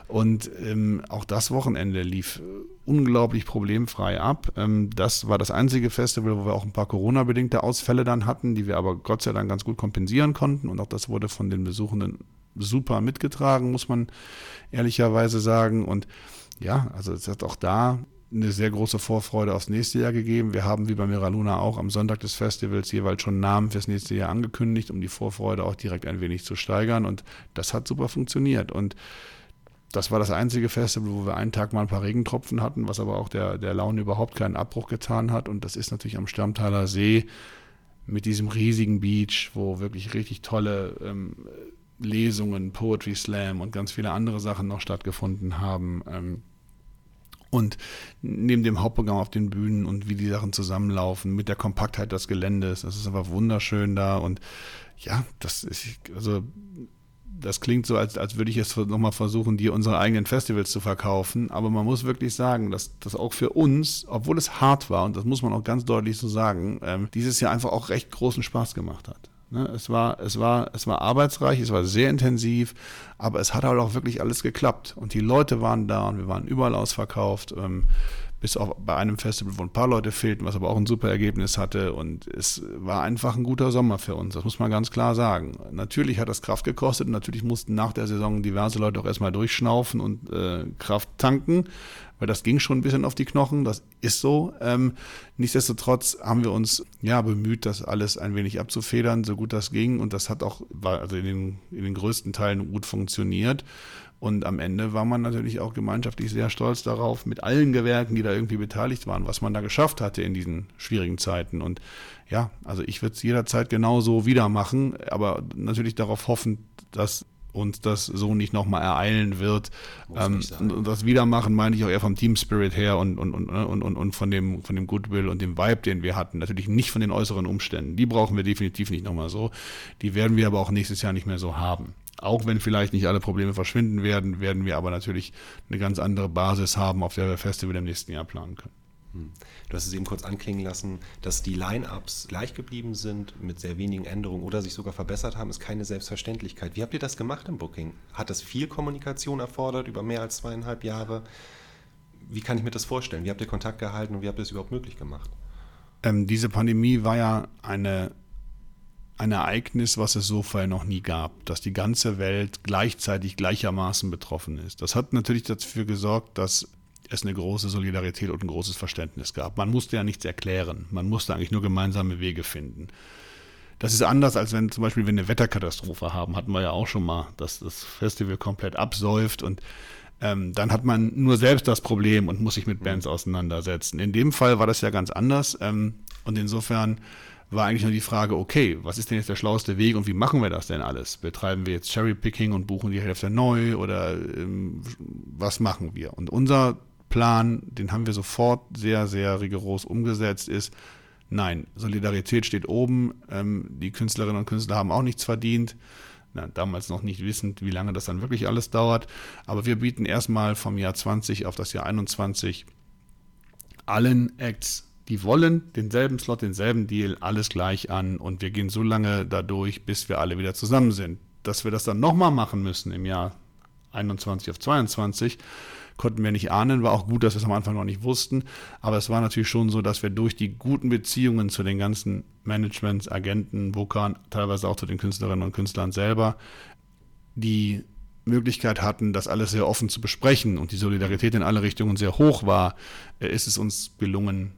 Und ähm, auch das Wochenende lief unglaublich problemfrei ab. Ähm, das war das einzige Festival, wo wir auch ein paar Corona-bedingte Ausfälle dann hatten, die wir aber Gott sei Dank ganz gut kompensieren konnten. Und auch das wurde von den Besuchenden super mitgetragen, muss man ehrlicherweise sagen. Und ja, also es hat auch da eine sehr große Vorfreude aufs nächste Jahr gegeben. Wir haben wie bei Miraluna auch am Sonntag des Festivals jeweils schon Namen fürs nächste Jahr angekündigt, um die Vorfreude auch direkt ein wenig zu steigern. Und das hat super funktioniert. Und das war das einzige Festival, wo wir einen Tag mal ein paar Regentropfen hatten, was aber auch der, der Laune überhaupt keinen Abbruch getan hat. Und das ist natürlich am Stammtaler See mit diesem riesigen Beach, wo wirklich richtig tolle ähm, Lesungen, Poetry Slam und ganz viele andere Sachen noch stattgefunden haben. Ähm, und neben dem Hauptprogramm auf den Bühnen und wie die Sachen zusammenlaufen, mit der Kompaktheit des Geländes, das ist einfach wunderschön da. Und ja, das ist, also das klingt so, als, als würde ich jetzt nochmal versuchen, dir unsere eigenen Festivals zu verkaufen. Aber man muss wirklich sagen, dass das auch für uns, obwohl es hart war, und das muss man auch ganz deutlich so sagen, ähm, dieses Jahr einfach auch recht großen Spaß gemacht hat. Ne? Es, war, es, war, es war arbeitsreich, es war sehr intensiv, aber es hat halt auch wirklich alles geklappt. Und die Leute waren da und wir waren überall ausverkauft. Ähm, bis auf bei einem Festival, wo ein paar Leute fehlten, was aber auch ein super Ergebnis hatte. Und es war einfach ein guter Sommer für uns, das muss man ganz klar sagen. Natürlich hat das Kraft gekostet und natürlich mussten nach der Saison diverse Leute auch erstmal durchschnaufen und äh, Kraft tanken, weil das ging schon ein bisschen auf die Knochen, das ist so. Ähm, nichtsdestotrotz haben wir uns ja bemüht, das alles ein wenig abzufedern, so gut das ging. Und das hat auch, also in den, in den größten Teilen gut funktioniert. Und am Ende war man natürlich auch gemeinschaftlich sehr stolz darauf, mit allen Gewerken, die da irgendwie beteiligt waren, was man da geschafft hatte in diesen schwierigen Zeiten. Und ja, also ich würde es jederzeit genauso wieder machen, aber natürlich darauf hoffen, dass uns das so nicht nochmal ereilen wird. Ähm, und das Wiedermachen meine ich auch eher vom Team Spirit her und, und, und, und, und, und von, dem, von dem Goodwill und dem Vibe, den wir hatten. Natürlich nicht von den äußeren Umständen. Die brauchen wir definitiv nicht nochmal so. Die werden wir aber auch nächstes Jahr nicht mehr so haben. Auch wenn vielleicht nicht alle Probleme verschwinden werden, werden wir aber natürlich eine ganz andere Basis haben, auf der wir Festival im nächsten Jahr planen können. Hm. Du hast es eben kurz anklingen lassen, dass die Line-Ups gleich geblieben sind mit sehr wenigen Änderungen oder sich sogar verbessert haben, ist keine Selbstverständlichkeit. Wie habt ihr das gemacht im Booking? Hat das viel Kommunikation erfordert über mehr als zweieinhalb Jahre? Wie kann ich mir das vorstellen? Wie habt ihr Kontakt gehalten und wie habt ihr es überhaupt möglich gemacht? Ähm, diese Pandemie war ja eine, ein Ereignis, was es so vorher noch nie gab, dass die ganze Welt gleichzeitig gleichermaßen betroffen ist. Das hat natürlich dafür gesorgt, dass es eine große Solidarität und ein großes Verständnis gab. Man musste ja nichts erklären, man musste eigentlich nur gemeinsame Wege finden. Das ist anders, als wenn zum Beispiel wir eine Wetterkatastrophe haben, hatten wir ja auch schon mal, dass das Festival komplett absäuft und ähm, dann hat man nur selbst das Problem und muss sich mit Bands auseinandersetzen. In dem Fall war das ja ganz anders ähm, und insofern war eigentlich nur die Frage, okay, was ist denn jetzt der schlauste Weg und wie machen wir das denn alles? Betreiben wir jetzt Cherrypicking und buchen die Hälfte neu oder ähm, was machen wir? Und unser Plan, den haben wir sofort sehr, sehr rigoros umgesetzt, ist, nein, Solidarität steht oben. Ähm, die Künstlerinnen und Künstler haben auch nichts verdient. Na, damals noch nicht wissend, wie lange das dann wirklich alles dauert. Aber wir bieten erstmal vom Jahr 20 auf das Jahr 21 allen Acts, die wollen, denselben Slot, denselben Deal, alles gleich an. Und wir gehen so lange dadurch, bis wir alle wieder zusammen sind. Dass wir das dann nochmal machen müssen im Jahr 21 auf 22, konnten wir nicht ahnen. War auch gut, dass wir es am Anfang noch nicht wussten. Aber es war natürlich schon so, dass wir durch die guten Beziehungen zu den ganzen Managements, Agenten, Bookern, teilweise auch zu den Künstlerinnen und Künstlern selber, die Möglichkeit hatten, das alles sehr offen zu besprechen und die Solidarität in alle Richtungen sehr hoch war, äh, ist es uns gelungen,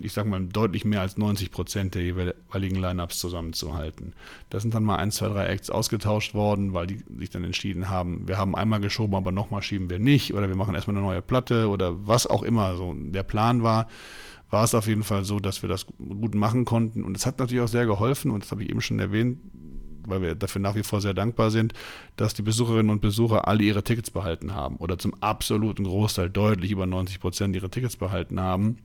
ich sage mal, deutlich mehr als 90 Prozent der jeweiligen Lineups zusammenzuhalten. Da sind dann mal ein, zwei, drei Acts ausgetauscht worden, weil die sich dann entschieden haben, wir haben einmal geschoben, aber nochmal schieben wir nicht oder wir machen erstmal eine neue Platte oder was auch immer so der Plan war, war es auf jeden Fall so, dass wir das gut machen konnten und es hat natürlich auch sehr geholfen und das habe ich eben schon erwähnt, weil wir dafür nach wie vor sehr dankbar sind, dass die Besucherinnen und Besucher alle ihre Tickets behalten haben oder zum absoluten Großteil deutlich über 90 Prozent ihre Tickets behalten haben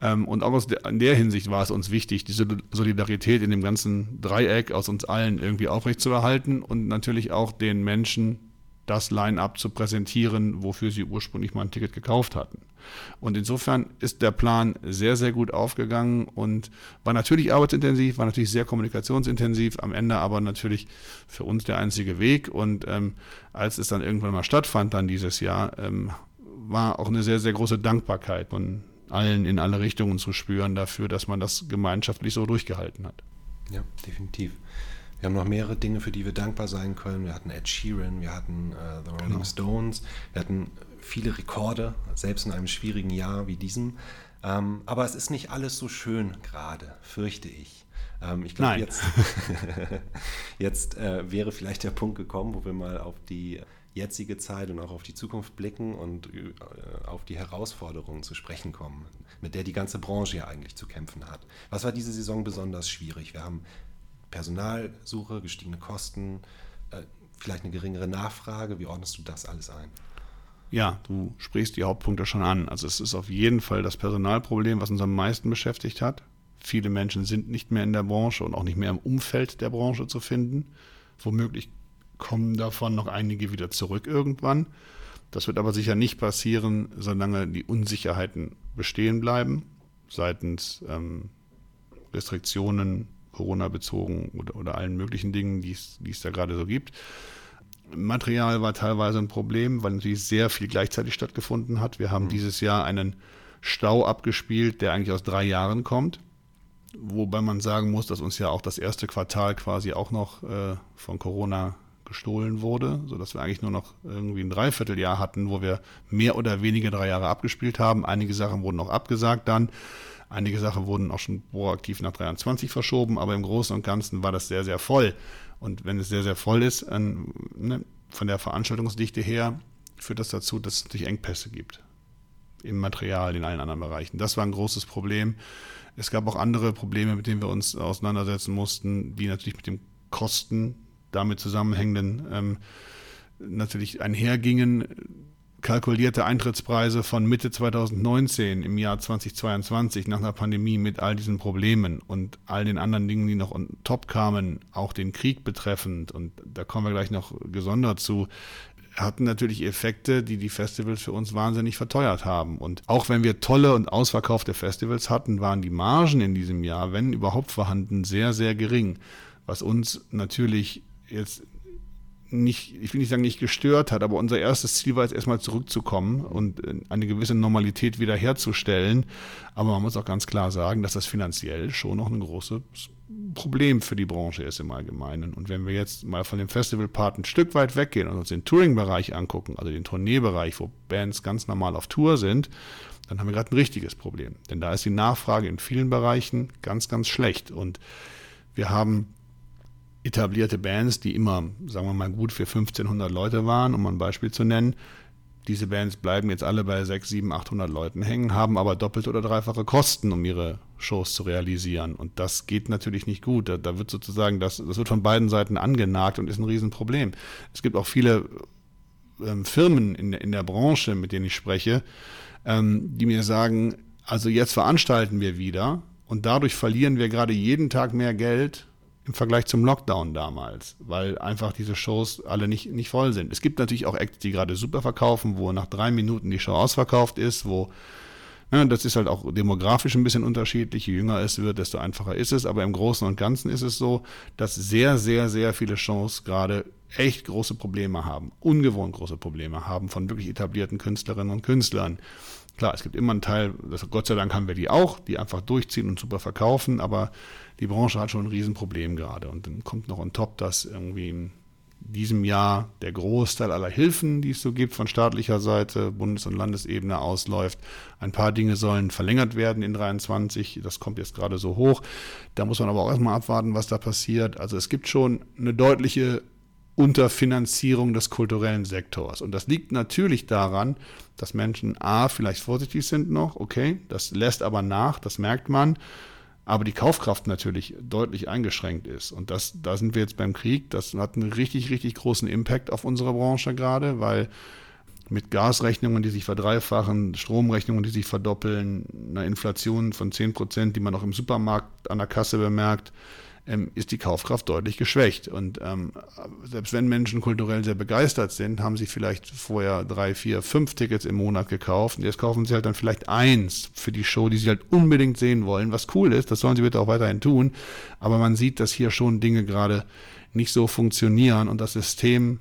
und auch der, in der Hinsicht war es uns wichtig, diese Solidarität in dem ganzen Dreieck aus uns allen irgendwie aufrechtzuerhalten und natürlich auch den Menschen das Line-up zu präsentieren, wofür sie ursprünglich mal ein Ticket gekauft hatten. Und insofern ist der Plan sehr, sehr gut aufgegangen und war natürlich arbeitsintensiv, war natürlich sehr kommunikationsintensiv, am Ende aber natürlich für uns der einzige Weg. Und ähm, als es dann irgendwann mal stattfand, dann dieses Jahr, ähm, war auch eine sehr, sehr große Dankbarkeit. Und allen in alle Richtungen zu spüren dafür, dass man das gemeinschaftlich so durchgehalten hat. Ja, definitiv. Wir haben noch mehrere Dinge, für die wir dankbar sein können. Wir hatten Ed Sheeran, wir hatten uh, The Rolling genau. Stones, wir hatten viele Rekorde, selbst in einem schwierigen Jahr wie diesem. Ähm, aber es ist nicht alles so schön gerade, fürchte ich. Ähm, ich glaube, jetzt, jetzt äh, wäre vielleicht der Punkt gekommen, wo wir mal auf die jetzige Zeit und auch auf die Zukunft blicken und äh, auf die Herausforderungen zu sprechen kommen, mit der die ganze Branche ja eigentlich zu kämpfen hat. Was war diese Saison besonders schwierig? Wir haben Personalsuche, gestiegene Kosten, äh, vielleicht eine geringere Nachfrage. Wie ordnest du das alles ein? Ja, du sprichst die Hauptpunkte schon an. Also es ist auf jeden Fall das Personalproblem, was uns am meisten beschäftigt hat. Viele Menschen sind nicht mehr in der Branche und auch nicht mehr im Umfeld der Branche zu finden. Womöglich kommen davon noch einige wieder zurück irgendwann. Das wird aber sicher nicht passieren, solange die Unsicherheiten bestehen bleiben, seitens ähm, Restriktionen, Corona-bezogen oder, oder allen möglichen Dingen, die es da gerade so gibt. Material war teilweise ein Problem, weil natürlich sehr viel gleichzeitig stattgefunden hat. Wir haben mhm. dieses Jahr einen Stau abgespielt, der eigentlich aus drei Jahren kommt. Wobei man sagen muss, dass uns ja auch das erste Quartal quasi auch noch äh, von Corona gestohlen wurde, sodass wir eigentlich nur noch irgendwie ein Dreivierteljahr hatten, wo wir mehr oder weniger drei Jahre abgespielt haben. Einige Sachen wurden auch abgesagt dann. Einige Sachen wurden auch schon proaktiv nach 23 verschoben, aber im Großen und Ganzen war das sehr, sehr voll. Und wenn es sehr, sehr voll ist, ähm, ne, von der Veranstaltungsdichte her, führt das dazu, dass es natürlich Engpässe gibt. Im Material, in allen anderen Bereichen. Das war ein großes Problem. Es gab auch andere Probleme, mit denen wir uns auseinandersetzen mussten, die natürlich mit dem Kosten damit zusammenhängenden ähm, natürlich einhergingen kalkulierte Eintrittspreise von Mitte 2019 im Jahr 2022 nach einer Pandemie mit all diesen Problemen und all den anderen Dingen, die noch on top kamen, auch den Krieg betreffend, und da kommen wir gleich noch gesondert zu, hatten natürlich Effekte, die die Festivals für uns wahnsinnig verteuert haben. Und auch wenn wir tolle und ausverkaufte Festivals hatten, waren die Margen in diesem Jahr, wenn überhaupt vorhanden, sehr, sehr gering, was uns natürlich jetzt nicht, ich will nicht sagen, nicht gestört hat, aber unser erstes Ziel war jetzt erstmal zurückzukommen und äh, eine gewisse Normalität wiederherzustellen. Aber man muss auch ganz klar sagen, dass das finanziell schon noch ein großes Problem für die Branche ist im Allgemeinen. Und wenn wir jetzt mal von dem Festivalpart ein Stück weit weggehen und uns den Touring-Bereich angucken, also den Tourneebereich, wo Bands ganz normal auf Tour sind, dann haben wir gerade ein richtiges Problem. Denn da ist die Nachfrage in vielen Bereichen ganz, ganz schlecht. Und wir haben etablierte Bands, die immer, sagen wir mal, gut für 1500 Leute waren, um ein Beispiel zu nennen. Diese Bands bleiben jetzt alle bei 6, 7, 800 Leuten hängen, haben aber doppelte oder dreifache Kosten, um ihre Shows zu realisieren. Und das geht natürlich nicht gut. Da, da wird sozusagen, das, das wird von beiden Seiten angenagt und ist ein Riesenproblem. Es gibt auch viele ähm, Firmen in, in der Branche, mit denen ich spreche, ähm, die mir sagen, also jetzt veranstalten wir wieder und dadurch verlieren wir gerade jeden Tag mehr Geld im Vergleich zum Lockdown damals, weil einfach diese Shows alle nicht, nicht voll sind. Es gibt natürlich auch Acts, die gerade super verkaufen, wo nach drei Minuten die Show ausverkauft ist, wo ja, das ist halt auch demografisch ein bisschen unterschiedlich. Je jünger es wird, desto einfacher ist es. Aber im Großen und Ganzen ist es so, dass sehr, sehr, sehr viele Shows gerade echt große Probleme haben, ungewohnt große Probleme haben von wirklich etablierten Künstlerinnen und Künstlern. Klar, es gibt immer einen Teil, das, Gott sei Dank haben wir die auch, die einfach durchziehen und super verkaufen, aber die Branche hat schon ein Riesenproblem gerade. Und dann kommt noch on top, dass irgendwie in diesem Jahr der Großteil aller Hilfen, die es so gibt von staatlicher Seite, Bundes- und Landesebene ausläuft. Ein paar Dinge sollen verlängert werden in 23. Das kommt jetzt gerade so hoch. Da muss man aber auch erstmal abwarten, was da passiert. Also es gibt schon eine deutliche Unterfinanzierung des kulturellen Sektors. Und das liegt natürlich daran, dass Menschen A, vielleicht vorsichtig sind noch, okay, das lässt aber nach, das merkt man, aber die Kaufkraft natürlich deutlich eingeschränkt ist. Und das, da sind wir jetzt beim Krieg, das hat einen richtig, richtig großen Impact auf unsere Branche gerade, weil mit Gasrechnungen, die sich verdreifachen, Stromrechnungen, die sich verdoppeln, einer Inflation von 10 Prozent, die man auch im Supermarkt an der Kasse bemerkt, ähm, ist die Kaufkraft deutlich geschwächt. Und ähm, selbst wenn Menschen kulturell sehr begeistert sind, haben sie vielleicht vorher drei, vier, fünf Tickets im Monat gekauft und jetzt kaufen sie halt dann vielleicht eins für die Show, die sie halt unbedingt sehen wollen, was cool ist, das sollen sie bitte auch weiterhin tun. Aber man sieht, dass hier schon Dinge gerade nicht so funktionieren und das System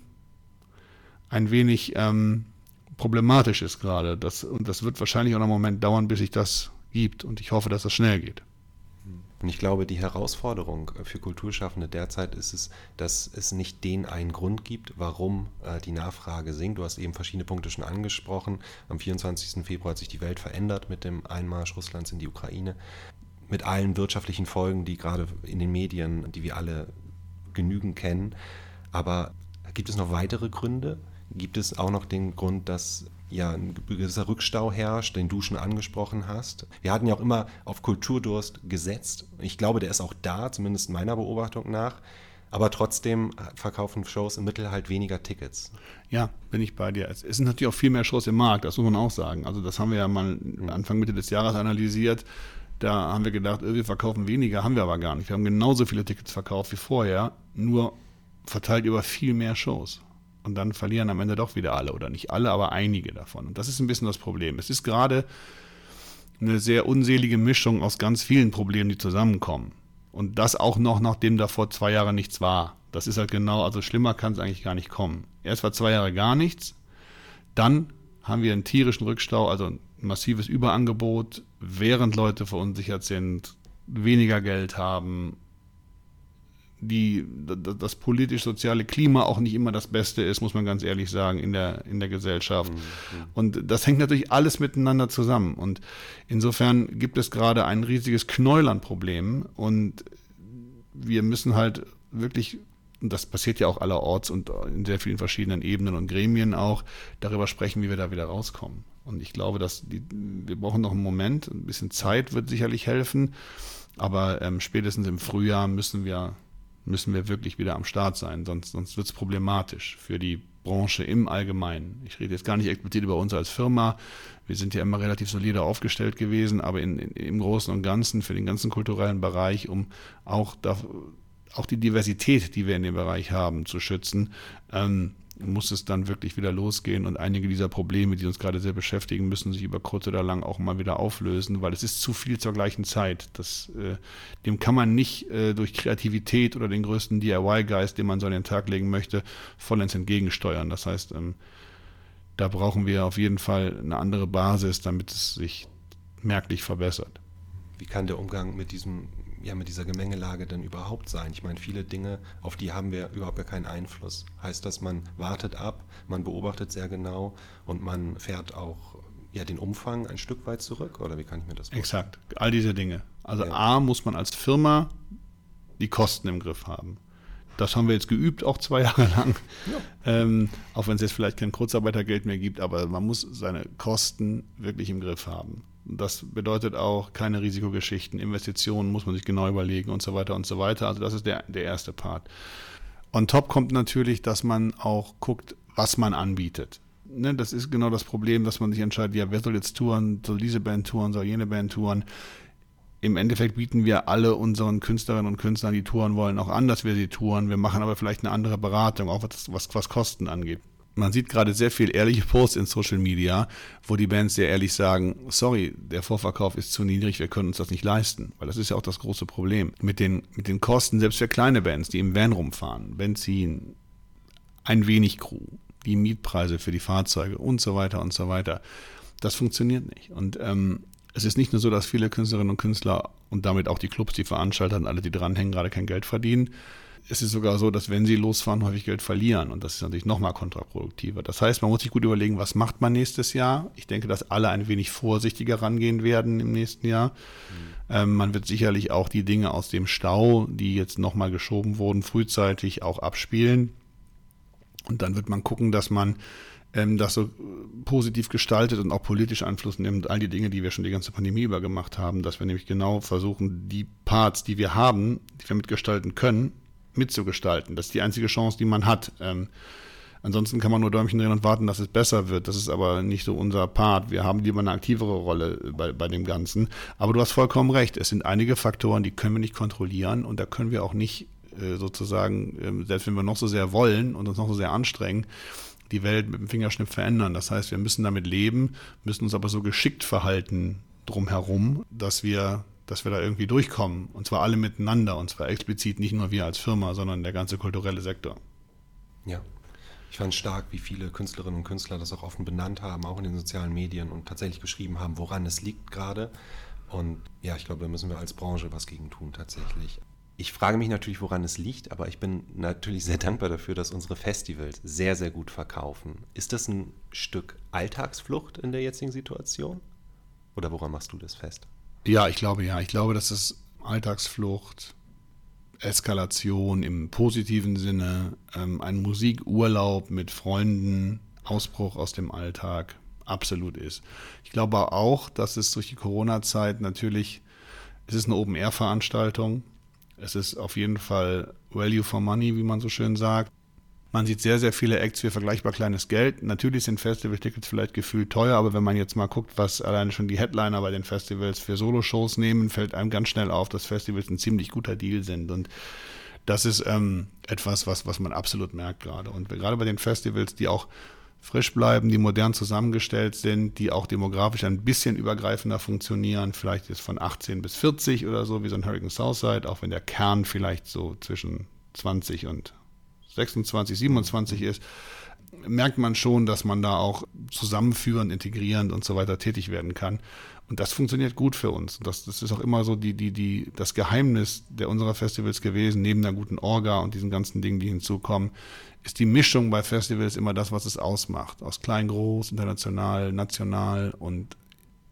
ein wenig ähm, problematisch ist gerade. Das, und das wird wahrscheinlich auch noch einen Moment dauern, bis sich das gibt. Und ich hoffe, dass das schnell geht. Und ich glaube, die Herausforderung für Kulturschaffende derzeit ist es, dass es nicht den einen Grund gibt, warum äh, die Nachfrage sinkt. Du hast eben verschiedene Punkte schon angesprochen. Am 24. Februar hat sich die Welt verändert mit dem Einmarsch Russlands in die Ukraine. Mit allen wirtschaftlichen Folgen, die gerade in den Medien, die wir alle genügend kennen. Aber gibt es noch weitere Gründe? Gibt es auch noch den Grund, dass ja ein gewisser Rückstau herrscht, den du schon angesprochen hast. Wir hatten ja auch immer auf Kulturdurst gesetzt. Ich glaube, der ist auch da, zumindest meiner Beobachtung nach. Aber trotzdem verkaufen Shows im Mittel halt weniger Tickets. Ja, bin ich bei dir. Es sind natürlich auch viel mehr Shows im Markt, das muss man auch sagen. Also das haben wir ja mal mhm. Anfang Mitte des Jahres analysiert. Da haben wir gedacht, wir verkaufen weniger, haben wir aber gar nicht. Wir haben genauso viele Tickets verkauft wie vorher, nur verteilt über viel mehr Shows und dann verlieren am Ende doch wieder alle oder nicht alle, aber einige davon. Und das ist ein bisschen das Problem. Es ist gerade eine sehr unselige Mischung aus ganz vielen Problemen, die zusammenkommen. Und das auch noch, nachdem da vor zwei Jahren nichts war. Das ist halt genau, also schlimmer kann es eigentlich gar nicht kommen. Erst war zwei Jahre gar nichts, dann haben wir einen tierischen Rückstau, also ein massives Überangebot, während Leute verunsichert sind, weniger Geld haben, die, das politisch-soziale Klima auch nicht immer das Beste ist, muss man ganz ehrlich sagen, in der, in der Gesellschaft. Mhm. Und das hängt natürlich alles miteinander zusammen. Und insofern gibt es gerade ein riesiges Problemen. Und wir müssen halt wirklich, und das passiert ja auch allerorts und in sehr vielen verschiedenen Ebenen und Gremien auch, darüber sprechen, wie wir da wieder rauskommen. Und ich glaube, dass die, wir brauchen noch einen Moment, ein bisschen Zeit wird sicherlich helfen. Aber ähm, spätestens im Frühjahr müssen wir müssen wir wirklich wieder am Start sein, sonst, sonst wird es problematisch für die Branche im Allgemeinen. Ich rede jetzt gar nicht explizit über uns als Firma. Wir sind ja immer relativ solide aufgestellt gewesen, aber in, in, im Großen und Ganzen für den ganzen kulturellen Bereich, um auch, da, auch die Diversität, die wir in dem Bereich haben, zu schützen. Ähm, muss es dann wirklich wieder losgehen und einige dieser Probleme, die uns gerade sehr beschäftigen, müssen sich über kurz oder lang auch mal wieder auflösen, weil es ist zu viel zur gleichen Zeit. Das, äh, dem kann man nicht äh, durch Kreativität oder den größten DIY-Geist, den man so an den Tag legen möchte, vollends entgegensteuern. Das heißt, ähm, da brauchen wir auf jeden Fall eine andere Basis, damit es sich merklich verbessert. Wie kann der Umgang mit diesem ja mit dieser Gemengelage denn überhaupt sein? Ich meine, viele Dinge, auf die haben wir überhaupt gar keinen Einfluss. Heißt das, man wartet ab, man beobachtet sehr genau und man fährt auch ja, den Umfang ein Stück weit zurück? Oder wie kann ich mir das vorstellen? Exakt, all diese Dinge. Also ja. A muss man als Firma die Kosten im Griff haben. Das haben wir jetzt geübt, auch zwei Jahre lang. Ja. Ähm, auch wenn es jetzt vielleicht kein Kurzarbeitergeld mehr gibt, aber man muss seine Kosten wirklich im Griff haben. Das bedeutet auch keine Risikogeschichten, Investitionen muss man sich genau überlegen und so weiter und so weiter. Also das ist der, der erste Part. On top kommt natürlich, dass man auch guckt, was man anbietet. Ne, das ist genau das Problem, dass man sich entscheidet, ja, wer soll jetzt touren, soll diese Band touren, soll jene Band touren. Im Endeffekt bieten wir alle unseren Künstlerinnen und Künstlern, die touren wollen, auch an, dass wir sie touren. Wir machen aber vielleicht eine andere Beratung, auch was, was, was Kosten angeht man sieht gerade sehr viel ehrliche Posts in Social Media, wo die Bands sehr ehrlich sagen, sorry, der Vorverkauf ist zu niedrig, wir können uns das nicht leisten. Weil das ist ja auch das große Problem. Mit den, mit den Kosten, selbst für kleine Bands, die im Van rumfahren, Benzin, ein wenig Crew, die Mietpreise für die Fahrzeuge und so weiter und so weiter. Das funktioniert nicht. Und ähm, es ist nicht nur so, dass viele Künstlerinnen und Künstler und damit auch die Clubs, die Veranstalter und alle, die dranhängen, gerade kein Geld verdienen, es ist sogar so, dass wenn sie losfahren, häufig Geld verlieren. Und das ist natürlich nochmal kontraproduktiver. Das heißt, man muss sich gut überlegen, was macht man nächstes Jahr. Ich denke, dass alle ein wenig vorsichtiger rangehen werden im nächsten Jahr. Mhm. Ähm, man wird sicherlich auch die Dinge aus dem Stau, die jetzt nochmal geschoben wurden, frühzeitig auch abspielen. Und dann wird man gucken, dass man ähm, das so positiv gestaltet und auch politisch Einfluss nimmt, all die Dinge, die wir schon die ganze Pandemie über gemacht haben, dass wir nämlich genau versuchen, die Parts, die wir haben, die wir mitgestalten können, mitzugestalten. Das ist die einzige Chance, die man hat. Ähm, ansonsten kann man nur Däumchen drehen und warten, dass es besser wird. Das ist aber nicht so unser Part. Wir haben lieber eine aktivere Rolle bei, bei dem Ganzen. Aber du hast vollkommen recht. Es sind einige Faktoren, die können wir nicht kontrollieren und da können wir auch nicht äh, sozusagen, äh, selbst wenn wir noch so sehr wollen und uns noch so sehr anstrengen, die Welt mit dem Fingerschnipp verändern. Das heißt, wir müssen damit leben, müssen uns aber so geschickt verhalten drumherum, dass wir dass wir da irgendwie durchkommen. Und zwar alle miteinander. Und zwar explizit nicht nur wir als Firma, sondern der ganze kulturelle Sektor. Ja. Ich fand stark, wie viele Künstlerinnen und Künstler das auch offen benannt haben, auch in den sozialen Medien und tatsächlich beschrieben haben, woran es liegt gerade. Und ja, ich glaube, da müssen wir als Branche was gegen tun, tatsächlich. Ich frage mich natürlich, woran es liegt, aber ich bin natürlich sehr dankbar dafür, dass unsere Festivals sehr, sehr gut verkaufen. Ist das ein Stück Alltagsflucht in der jetzigen Situation? Oder woran machst du das fest? Ja, ich glaube ja. Ich glaube, dass es Alltagsflucht, Eskalation im positiven Sinne, ähm, ein Musikurlaub mit Freunden, Ausbruch aus dem Alltag absolut ist. Ich glaube auch, dass es durch die Corona-Zeit natürlich, es ist eine Open-Air-Veranstaltung. Es ist auf jeden Fall Value for Money, wie man so schön sagt. Man sieht sehr, sehr viele Acts für vergleichbar kleines Geld. Natürlich sind Festival-Tickets vielleicht gefühlt teuer, aber wenn man jetzt mal guckt, was alleine schon die Headliner bei den Festivals für Solo-Shows nehmen, fällt einem ganz schnell auf, dass Festivals ein ziemlich guter Deal sind. Und das ist ähm, etwas, was, was man absolut merkt gerade. Und gerade bei den Festivals, die auch frisch bleiben, die modern zusammengestellt sind, die auch demografisch ein bisschen übergreifender funktionieren, vielleicht ist von 18 bis 40 oder so, wie so ein Hurricane Southside, auch wenn der Kern vielleicht so zwischen 20 und 26, 27 ist, merkt man schon, dass man da auch zusammenführend, integrierend und so weiter tätig werden kann. Und das funktioniert gut für uns. Das, das ist auch immer so die, die, die, das Geheimnis der unserer Festivals gewesen, neben der guten Orga und diesen ganzen Dingen, die hinzukommen, ist die Mischung bei Festivals immer das, was es ausmacht. Aus klein, groß, international, national und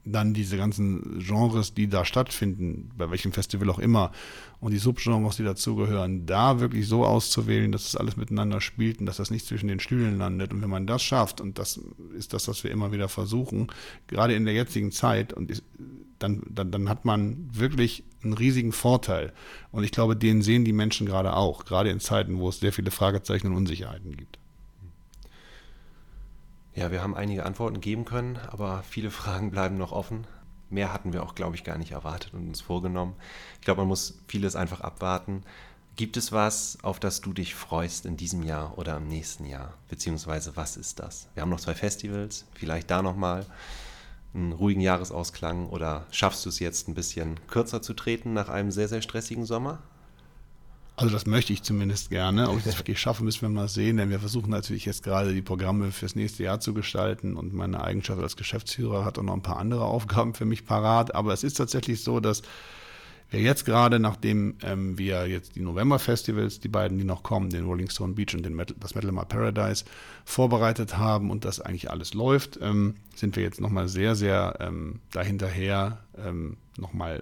dann diese ganzen Genres, die da stattfinden, bei welchem Festival auch immer, und die Subgenres, die dazugehören, da wirklich so auszuwählen, dass es alles miteinander spielt und dass das nicht zwischen den Stühlen landet. Und wenn man das schafft, und das ist das, was wir immer wieder versuchen, gerade in der jetzigen Zeit, und dann, dann, dann hat man wirklich einen riesigen Vorteil. Und ich glaube, den sehen die Menschen gerade auch, gerade in Zeiten, wo es sehr viele Fragezeichen und Unsicherheiten gibt. Ja, wir haben einige Antworten geben können, aber viele Fragen bleiben noch offen. Mehr hatten wir auch, glaube ich, gar nicht erwartet und uns vorgenommen. Ich glaube, man muss vieles einfach abwarten. Gibt es was, auf das du dich freust in diesem Jahr oder im nächsten Jahr? Beziehungsweise was ist das? Wir haben noch zwei Festivals, vielleicht da nochmal einen ruhigen Jahresausklang oder schaffst du es jetzt ein bisschen kürzer zu treten nach einem sehr, sehr stressigen Sommer? Also das möchte ich zumindest gerne. Ob ich das wirklich schaffe, müssen wir mal sehen, denn wir versuchen natürlich jetzt gerade die Programme fürs nächste Jahr zu gestalten und meine Eigenschaft als Geschäftsführer hat auch noch ein paar andere Aufgaben für mich parat. Aber es ist tatsächlich so, dass wir jetzt gerade, nachdem ähm, wir jetzt die November-Festivals, die beiden, die noch kommen, den Rolling Stone Beach und den Metal, das Metal My Paradise, vorbereitet haben und das eigentlich alles läuft, ähm, sind wir jetzt nochmal sehr, sehr ähm, dahinterher, ähm, nochmal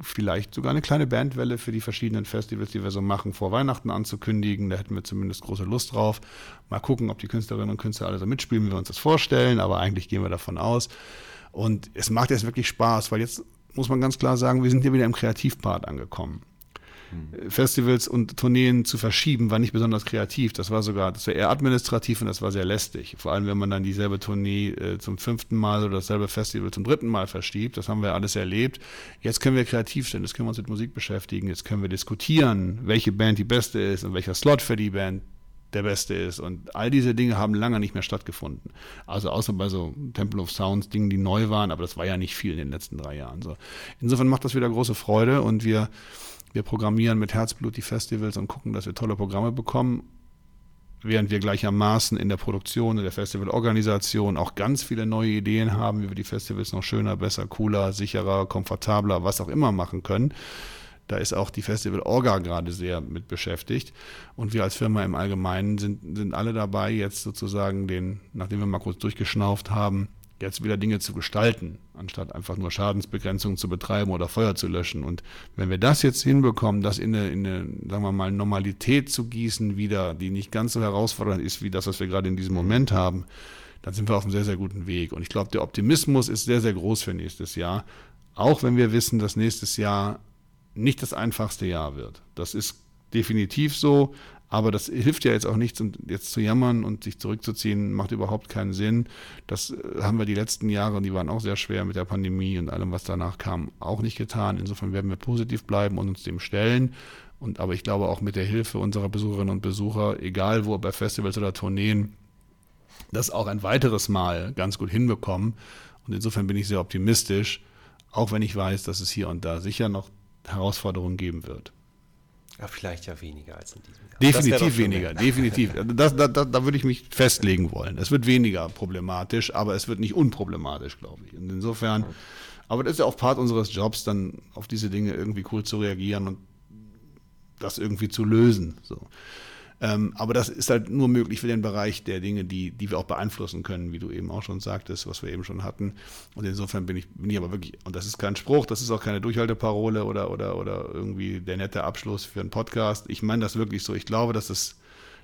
vielleicht sogar eine kleine Bandwelle für die verschiedenen Festivals, die wir so machen, vor Weihnachten anzukündigen. Da hätten wir zumindest große Lust drauf. Mal gucken, ob die Künstlerinnen und Künstler alle so mitspielen, wie wir uns das vorstellen, aber eigentlich gehen wir davon aus. Und es macht jetzt wirklich Spaß, weil jetzt muss man ganz klar sagen, wir sind hier wieder im Kreativpart angekommen. Hm. Festivals und Tourneen zu verschieben, war nicht besonders kreativ. Das war sogar, das war eher administrativ und das war sehr lästig. Vor allem, wenn man dann dieselbe Tournee äh, zum fünften Mal oder dasselbe Festival zum dritten Mal verschiebt. Das haben wir alles erlebt. Jetzt können wir kreativ sein, jetzt können wir uns mit Musik beschäftigen, jetzt können wir diskutieren, welche Band die beste ist und welcher Slot für die Band der beste ist. Und all diese Dinge haben lange nicht mehr stattgefunden. Also außer bei so Temple of Sounds, Dingen, die neu waren, aber das war ja nicht viel in den letzten drei Jahren. So. Insofern macht das wieder große Freude und wir, wir programmieren mit Herzblut die Festivals und gucken, dass wir tolle Programme bekommen. Während wir gleichermaßen in der Produktion, in der Festivalorganisation auch ganz viele neue Ideen haben, wie wir die Festivals noch schöner, besser, cooler, sicherer, komfortabler, was auch immer machen können. Da ist auch die Festival Orga gerade sehr mit beschäftigt. Und wir als Firma im Allgemeinen sind, sind alle dabei, jetzt sozusagen den, nachdem wir mal kurz durchgeschnauft haben, jetzt wieder Dinge zu gestalten, anstatt einfach nur Schadensbegrenzung zu betreiben oder Feuer zu löschen. Und wenn wir das jetzt hinbekommen, das in eine, in eine, sagen wir mal, Normalität zu gießen wieder, die nicht ganz so herausfordernd ist wie das, was wir gerade in diesem Moment haben, dann sind wir auf einem sehr, sehr guten Weg. Und ich glaube, der Optimismus ist sehr, sehr groß für nächstes Jahr. Auch wenn wir wissen, dass nächstes Jahr nicht das einfachste Jahr wird. Das ist definitiv so, aber das hilft ja jetzt auch nichts, und jetzt zu jammern und sich zurückzuziehen, macht überhaupt keinen Sinn. Das äh, haben wir die letzten Jahre, und die waren auch sehr schwer mit der Pandemie und allem, was danach kam, auch nicht getan. Insofern werden wir positiv bleiben und uns dem stellen. Und aber ich glaube auch mit der Hilfe unserer Besucherinnen und Besucher, egal wo bei Festivals oder Tourneen, das auch ein weiteres Mal ganz gut hinbekommen. Und insofern bin ich sehr optimistisch, auch wenn ich weiß, dass es hier und da sicher noch Herausforderungen geben wird. Ja, vielleicht ja weniger als in diesem Jahr. Definitiv weniger, definitiv. Das, da, da, da würde ich mich festlegen wollen. Es wird weniger problematisch, aber es wird nicht unproblematisch, glaube ich. Und insofern, aber das ist ja auch Part unseres Jobs, dann auf diese Dinge irgendwie cool zu reagieren und das irgendwie zu lösen. So. Ähm, aber das ist halt nur möglich für den Bereich der Dinge, die, die wir auch beeinflussen können, wie du eben auch schon sagtest, was wir eben schon hatten. Und insofern bin ich, bin ich aber wirklich, und das ist kein Spruch, das ist auch keine Durchhalteparole oder, oder, oder irgendwie der nette Abschluss für einen Podcast. Ich meine das wirklich so. Ich glaube, dass es,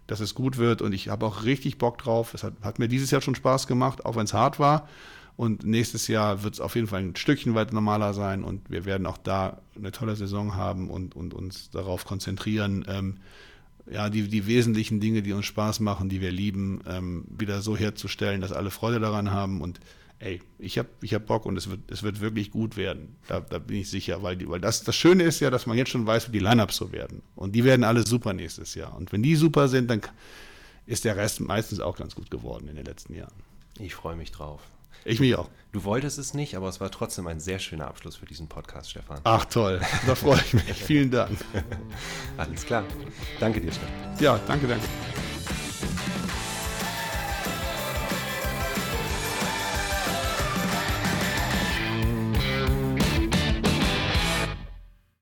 dass es gut wird und ich habe auch richtig Bock drauf. Es hat, hat mir dieses Jahr schon Spaß gemacht, auch wenn es hart war. Und nächstes Jahr wird es auf jeden Fall ein Stückchen weit normaler sein und wir werden auch da eine tolle Saison haben und, und uns darauf konzentrieren, ähm, ja, die, die wesentlichen Dinge, die uns Spaß machen, die wir lieben, ähm, wieder so herzustellen, dass alle Freude daran haben. Und ey, ich habe ich hab Bock und es wird, es wird wirklich gut werden. Da, da bin ich sicher, weil, die, weil das, das Schöne ist ja, dass man jetzt schon weiß, wie die Lineups so werden. Und die werden alle super nächstes Jahr. Und wenn die super sind, dann ist der Rest meistens auch ganz gut geworden in den letzten Jahren. Ich freue mich drauf. Ich mich auch. Du wolltest es nicht, aber es war trotzdem ein sehr schöner Abschluss für diesen Podcast, Stefan. Ach toll, da freue ich mich. Vielen Dank. Alles klar. Danke dir, Stefan. Ja, danke, danke.